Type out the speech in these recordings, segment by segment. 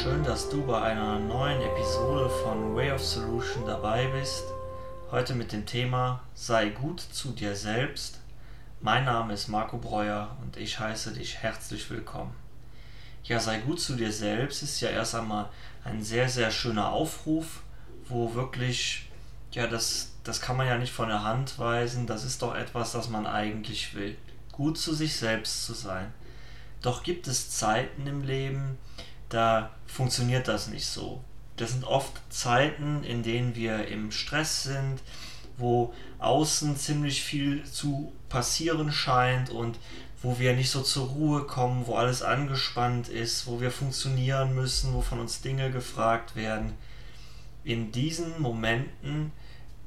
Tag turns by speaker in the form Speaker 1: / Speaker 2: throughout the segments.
Speaker 1: Schön, dass du bei einer neuen Episode von Way of Solution dabei bist. Heute mit dem Thema Sei gut zu dir selbst. Mein Name ist Marco Breuer und ich heiße dich herzlich willkommen. Ja, sei gut zu dir selbst ist ja erst einmal ein sehr, sehr schöner Aufruf, wo wirklich, ja, das, das kann man ja nicht von der Hand weisen, das ist doch etwas, das man eigentlich will. Gut zu sich selbst zu sein. Doch gibt es Zeiten im Leben, da funktioniert das nicht so das sind oft Zeiten, in denen wir im Stress sind, wo außen ziemlich viel zu passieren scheint und wo wir nicht so zur Ruhe kommen, wo alles angespannt ist, wo wir funktionieren müssen, wo von uns Dinge gefragt werden. In diesen Momenten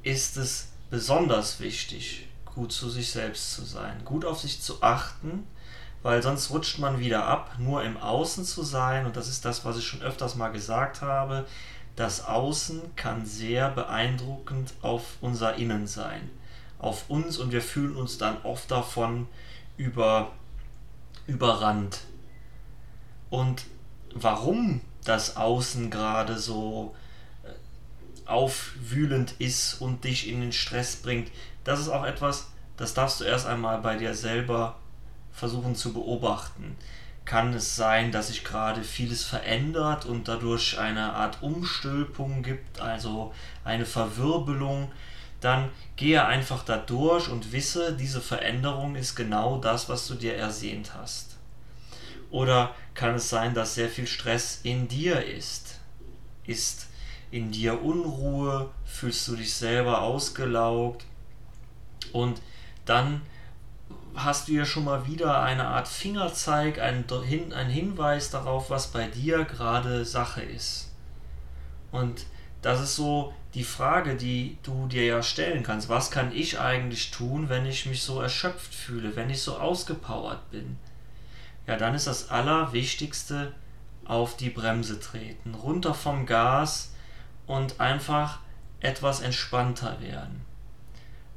Speaker 1: ist es besonders wichtig, gut zu sich selbst zu sein, gut auf sich zu achten, weil sonst rutscht man wieder ab, nur im Außen zu sein. Und das ist das, was ich schon öfters mal gesagt habe. Das Außen kann sehr beeindruckend auf unser Innen sein, auf uns und wir fühlen uns dann oft davon über, überrannt. Und warum das Außen gerade so aufwühlend ist und dich in den Stress bringt, das ist auch etwas, das darfst du erst einmal bei dir selber versuchen zu beobachten. Kann es sein, dass sich gerade vieles verändert und dadurch eine Art Umstülpung gibt, also eine Verwirbelung? Dann gehe einfach da durch und wisse, diese Veränderung ist genau das, was du dir ersehnt hast. Oder kann es sein, dass sehr viel Stress in dir ist? Ist in dir Unruhe? Fühlst du dich selber ausgelaugt? Und dann hast du ja schon mal wieder eine Art Fingerzeig, einen, Hinweis darauf, was bei dir gerade Sache ist. Und das ist so die Frage, die du dir ja stellen kannst. Was kann ich eigentlich tun, wenn ich mich so erschöpft fühle, wenn ich so ausgepowert bin? Ja, dann ist das Allerwichtigste auf die Bremse treten, runter vom Gas und einfach etwas entspannter werden.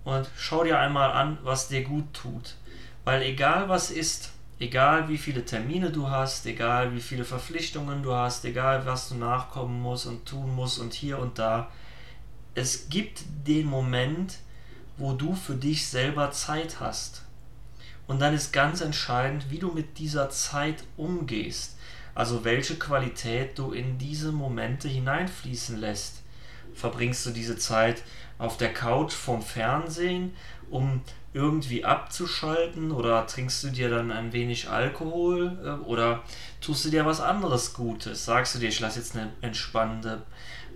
Speaker 1: Und schau dir einmal an, was dir gut tut. Weil egal was ist, egal wie viele Termine du hast, egal wie viele Verpflichtungen du hast, egal was du nachkommen musst und tun musst und hier und da, es gibt den Moment, wo du für dich selber Zeit hast. Und dann ist ganz entscheidend, wie du mit dieser Zeit umgehst. Also welche Qualität du in diese Momente hineinfließen lässt. Verbringst du diese Zeit auf der Couch vorm Fernsehen, um irgendwie abzuschalten oder trinkst du dir dann ein wenig Alkohol äh, oder tust du dir was anderes Gutes? Sagst du dir, ich lasse jetzt eine entspannende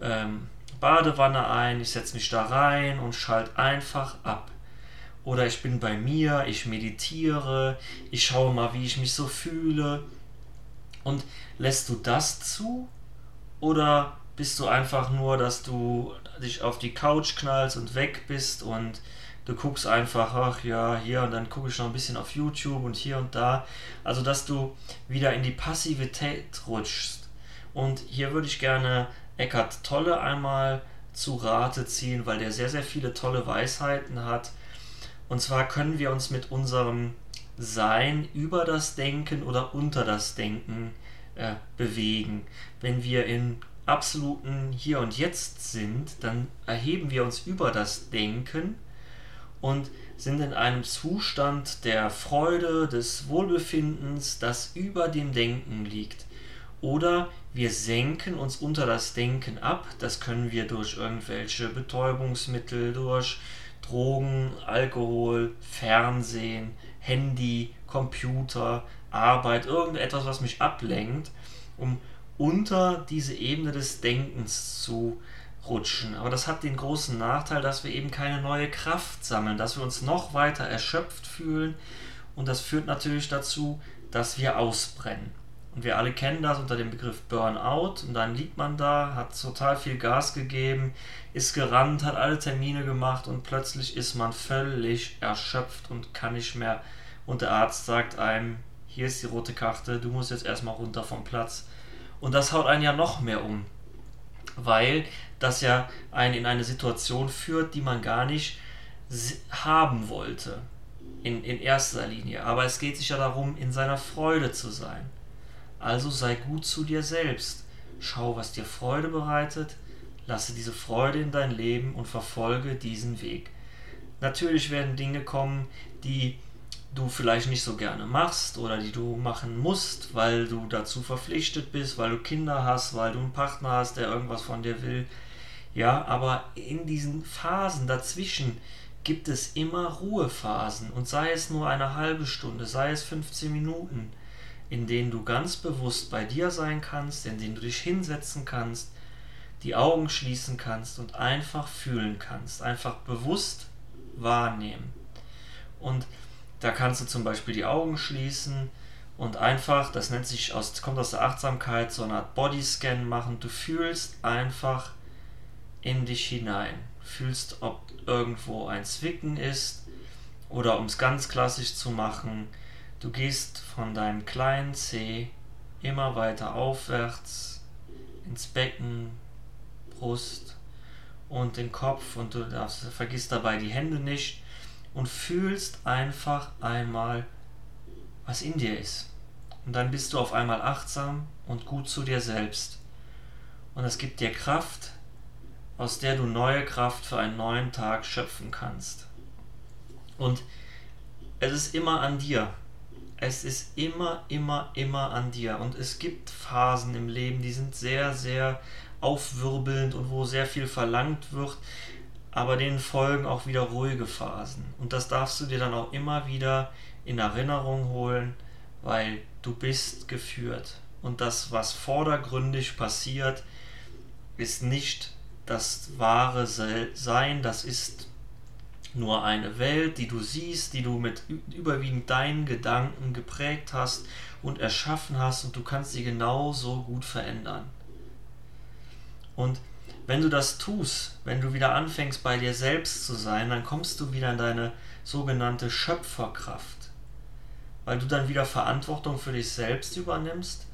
Speaker 1: ähm, Badewanne ein, ich setze mich da rein und schalte einfach ab. Oder ich bin bei mir, ich meditiere, ich schaue mal, wie ich mich so fühle. Und lässt du das zu? Oder bist du einfach nur, dass du dich auf die Couch knallst und weg bist und du guckst einfach, ach ja, hier und dann gucke ich noch ein bisschen auf YouTube und hier und da. Also, dass du wieder in die Passivität rutschst. Und hier würde ich gerne Eckhart Tolle einmal zu Rate ziehen, weil der sehr, sehr viele tolle Weisheiten hat. Und zwar können wir uns mit unserem Sein über das Denken oder unter das Denken äh, bewegen. Wenn wir in absoluten Hier und Jetzt sind, dann erheben wir uns über das Denken und sind in einem Zustand der Freude, des Wohlbefindens, das über dem Denken liegt. Oder wir senken uns unter das Denken ab. Das können wir durch irgendwelche Betäubungsmittel, durch Drogen, Alkohol, Fernsehen, Handy, Computer, Arbeit, irgendetwas, was mich ablenkt, um unter diese Ebene des Denkens zu rutschen. Aber das hat den großen Nachteil, dass wir eben keine neue Kraft sammeln, dass wir uns noch weiter erschöpft fühlen und das führt natürlich dazu, dass wir ausbrennen. Und wir alle kennen das unter dem Begriff Burnout und dann liegt man da, hat total viel Gas gegeben, ist gerannt, hat alle Termine gemacht und plötzlich ist man völlig erschöpft und kann nicht mehr. Und der Arzt sagt einem, hier ist die rote Karte, du musst jetzt erstmal runter vom Platz. Und das haut einen ja noch mehr um weil das ja einen in eine Situation führt, die man gar nicht haben wollte. in, in erster Linie. Aber es geht sich ja darum, in seiner Freude zu sein. Also sei gut zu dir selbst. Schau, was dir Freude bereitet, lasse diese Freude in dein Leben und verfolge diesen Weg. Natürlich werden Dinge kommen, die du vielleicht nicht so gerne machst oder die du machen musst, weil du dazu verpflichtet bist, weil du Kinder hast, weil du einen Partner hast, der irgendwas von dir will. Ja, aber in diesen Phasen dazwischen gibt es immer Ruhephasen und sei es nur eine halbe Stunde, sei es 15 Minuten, in denen du ganz bewusst bei dir sein kannst, in denen du dich hinsetzen kannst, die Augen schließen kannst und einfach fühlen kannst, einfach bewusst wahrnehmen. Und da kannst du zum Beispiel die Augen schließen und einfach, das nennt sich aus, kommt aus der Achtsamkeit, so eine Art Bodyscan machen. Du fühlst einfach in dich hinein. Fühlst, ob irgendwo ein Zwicken ist oder um es ganz klassisch zu machen, du gehst von deinem kleinen C immer weiter aufwärts ins Becken, Brust und den Kopf und du darfst, vergisst dabei die Hände nicht und fühlst einfach einmal, was in dir ist. Und dann bist du auf einmal achtsam und gut zu dir selbst. Und es gibt dir Kraft, aus der du neue Kraft für einen neuen Tag schöpfen kannst. Und es ist immer an dir. Es ist immer, immer, immer an dir. Und es gibt Phasen im Leben, die sind sehr, sehr aufwirbelnd und wo sehr viel verlangt wird aber denen folgen auch wieder ruhige Phasen. Und das darfst du dir dann auch immer wieder in Erinnerung holen, weil du bist geführt. Und das, was vordergründig passiert, ist nicht das wahre Sein, das ist nur eine Welt, die du siehst, die du mit überwiegend deinen Gedanken geprägt hast und erschaffen hast und du kannst sie genauso gut verändern. Und wenn du das tust, wenn du wieder anfängst bei dir selbst zu sein, dann kommst du wieder in deine sogenannte Schöpferkraft. Weil du dann wieder Verantwortung für dich selbst übernimmst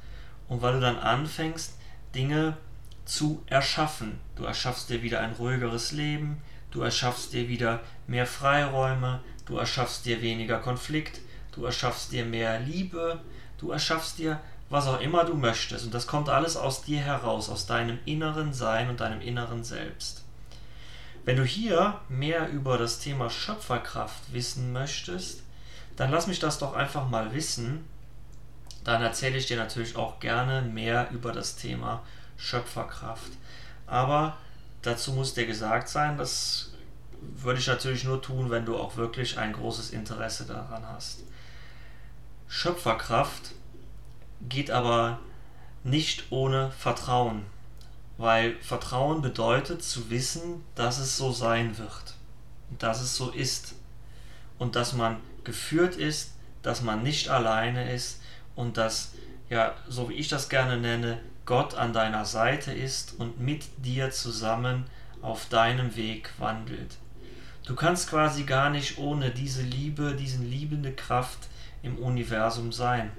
Speaker 1: und weil du dann anfängst, Dinge zu erschaffen. Du erschaffst dir wieder ein ruhigeres Leben, du erschaffst dir wieder mehr Freiräume, du erschaffst dir weniger Konflikt, du erschaffst dir mehr Liebe, du erschaffst dir was auch immer du möchtest. Und das kommt alles aus dir heraus, aus deinem inneren Sein und deinem inneren Selbst. Wenn du hier mehr über das Thema Schöpferkraft wissen möchtest, dann lass mich das doch einfach mal wissen. Dann erzähle ich dir natürlich auch gerne mehr über das Thema Schöpferkraft. Aber dazu muss dir gesagt sein, das würde ich natürlich nur tun, wenn du auch wirklich ein großes Interesse daran hast. Schöpferkraft geht aber nicht ohne Vertrauen, weil Vertrauen bedeutet zu wissen, dass es so sein wird, dass es so ist und dass man geführt ist, dass man nicht alleine ist und dass, ja, so wie ich das gerne nenne, Gott an deiner Seite ist und mit dir zusammen auf deinem Weg wandelt. Du kannst quasi gar nicht ohne diese Liebe, diesen liebende Kraft im Universum sein.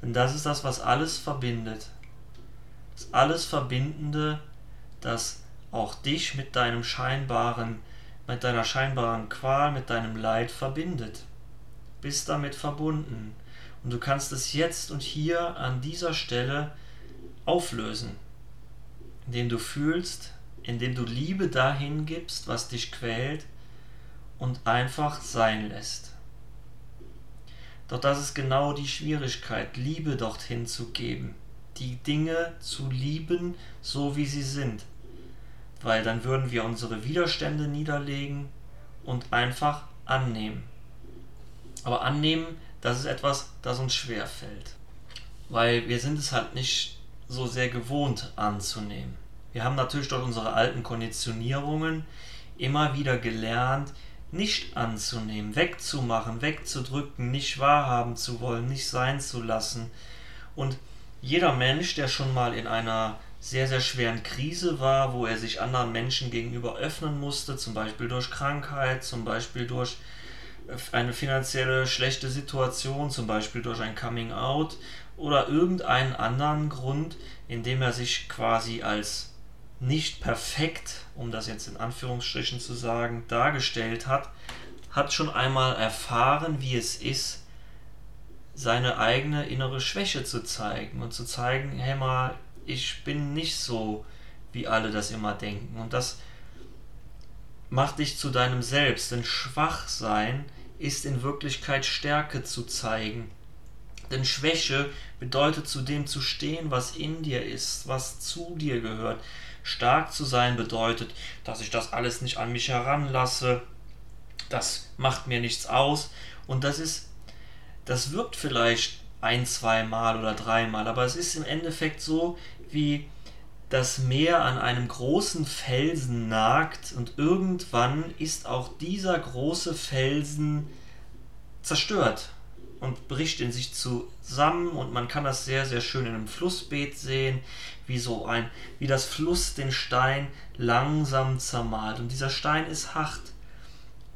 Speaker 1: Denn das ist das, was alles verbindet. Das alles Verbindende, das auch dich mit deinem scheinbaren, mit deiner scheinbaren Qual, mit deinem Leid verbindet. Bist damit verbunden. Und du kannst es jetzt und hier an dieser Stelle auflösen, indem du fühlst, indem du Liebe dahin gibst, was dich quält und einfach sein lässt. Doch das ist genau die Schwierigkeit, Liebe dorthin zu geben, die Dinge zu lieben, so wie sie sind. Weil dann würden wir unsere Widerstände niederlegen und einfach annehmen. Aber annehmen, das ist etwas, das uns schwer fällt. Weil wir sind es halt nicht so sehr gewohnt anzunehmen. Wir haben natürlich durch unsere alten Konditionierungen immer wieder gelernt, nicht anzunehmen, wegzumachen, wegzudrücken, nicht wahrhaben zu wollen, nicht sein zu lassen. Und jeder Mensch, der schon mal in einer sehr, sehr schweren Krise war, wo er sich anderen Menschen gegenüber öffnen musste, zum Beispiel durch Krankheit, zum Beispiel durch eine finanzielle schlechte Situation, zum Beispiel durch ein Coming Out oder irgendeinen anderen Grund, in dem er sich quasi als nicht perfekt, um das jetzt in Anführungsstrichen zu sagen, dargestellt hat, hat schon einmal erfahren, wie es ist, seine eigene innere Schwäche zu zeigen und zu zeigen, hey mal, ich bin nicht so, wie alle das immer denken. Und das macht dich zu deinem Selbst. Denn Schwachsein ist in Wirklichkeit Stärke zu zeigen. Denn Schwäche bedeutet zu dem zu stehen, was in dir ist, was zu dir gehört. Stark zu sein bedeutet, dass ich das alles nicht an mich heranlasse. Das macht mir nichts aus. Und das ist, das wirkt vielleicht ein, zweimal oder dreimal, aber es ist im Endeffekt so, wie das Meer an einem großen Felsen nagt und irgendwann ist auch dieser große Felsen zerstört und bricht in sich zusammen und man kann das sehr sehr schön in einem Flussbeet sehen, wie so ein wie das Fluss den Stein langsam zermalt und dieser Stein ist hart.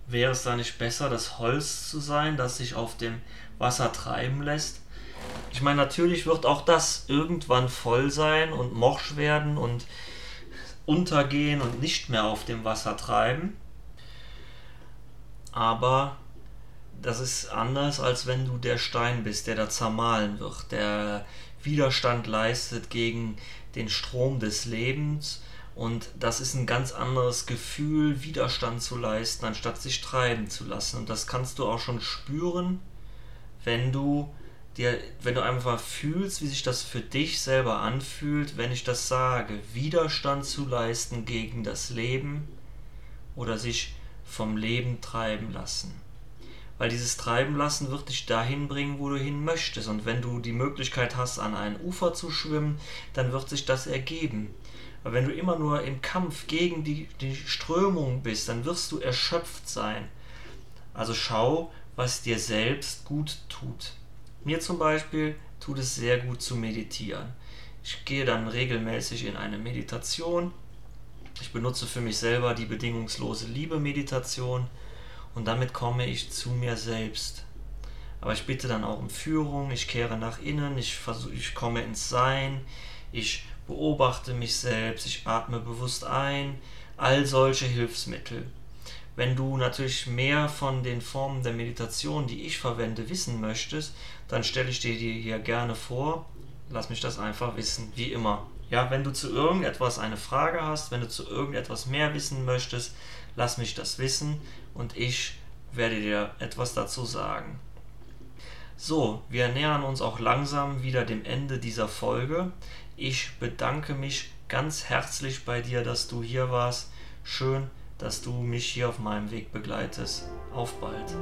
Speaker 1: Wäre es da nicht besser, das Holz zu sein, das sich auf dem Wasser treiben lässt? Ich meine, natürlich wird auch das irgendwann voll sein und morsch werden und untergehen und nicht mehr auf dem Wasser treiben. Aber das ist anders, als wenn du der Stein bist, der da zermahlen wird, der Widerstand leistet gegen den Strom des Lebens. Und das ist ein ganz anderes Gefühl, Widerstand zu leisten, anstatt sich treiben zu lassen. Und das kannst du auch schon spüren, wenn du dir, wenn du einfach fühlst, wie sich das für dich selber anfühlt, wenn ich das sage, Widerstand zu leisten gegen das Leben oder sich vom Leben treiben lassen weil dieses Treiben lassen wird dich dahin bringen, wo du hin möchtest. Und wenn du die Möglichkeit hast, an ein Ufer zu schwimmen, dann wird sich das ergeben. Aber wenn du immer nur im Kampf gegen die, die Strömung bist, dann wirst du erschöpft sein. Also schau, was dir selbst gut tut. Mir zum Beispiel tut es sehr gut zu meditieren. Ich gehe dann regelmäßig in eine Meditation. Ich benutze für mich selber die bedingungslose Liebe-Meditation und damit komme ich zu mir selbst. Aber ich bitte dann auch um Führung, ich kehre nach innen, ich, versuch, ich komme ins Sein, ich beobachte mich selbst, ich atme bewusst ein, all solche Hilfsmittel. Wenn du natürlich mehr von den Formen der Meditation, die ich verwende, wissen möchtest, dann stelle ich dir die hier gerne vor. Lass mich das einfach wissen, wie immer. Ja, wenn du zu irgendetwas eine Frage hast, wenn du zu irgendetwas mehr wissen möchtest, lass mich das wissen und ich werde dir etwas dazu sagen. So, wir nähern uns auch langsam wieder dem Ende dieser Folge. Ich bedanke mich ganz herzlich bei dir, dass du hier warst. Schön, dass du mich hier auf meinem Weg begleitest. Auf bald.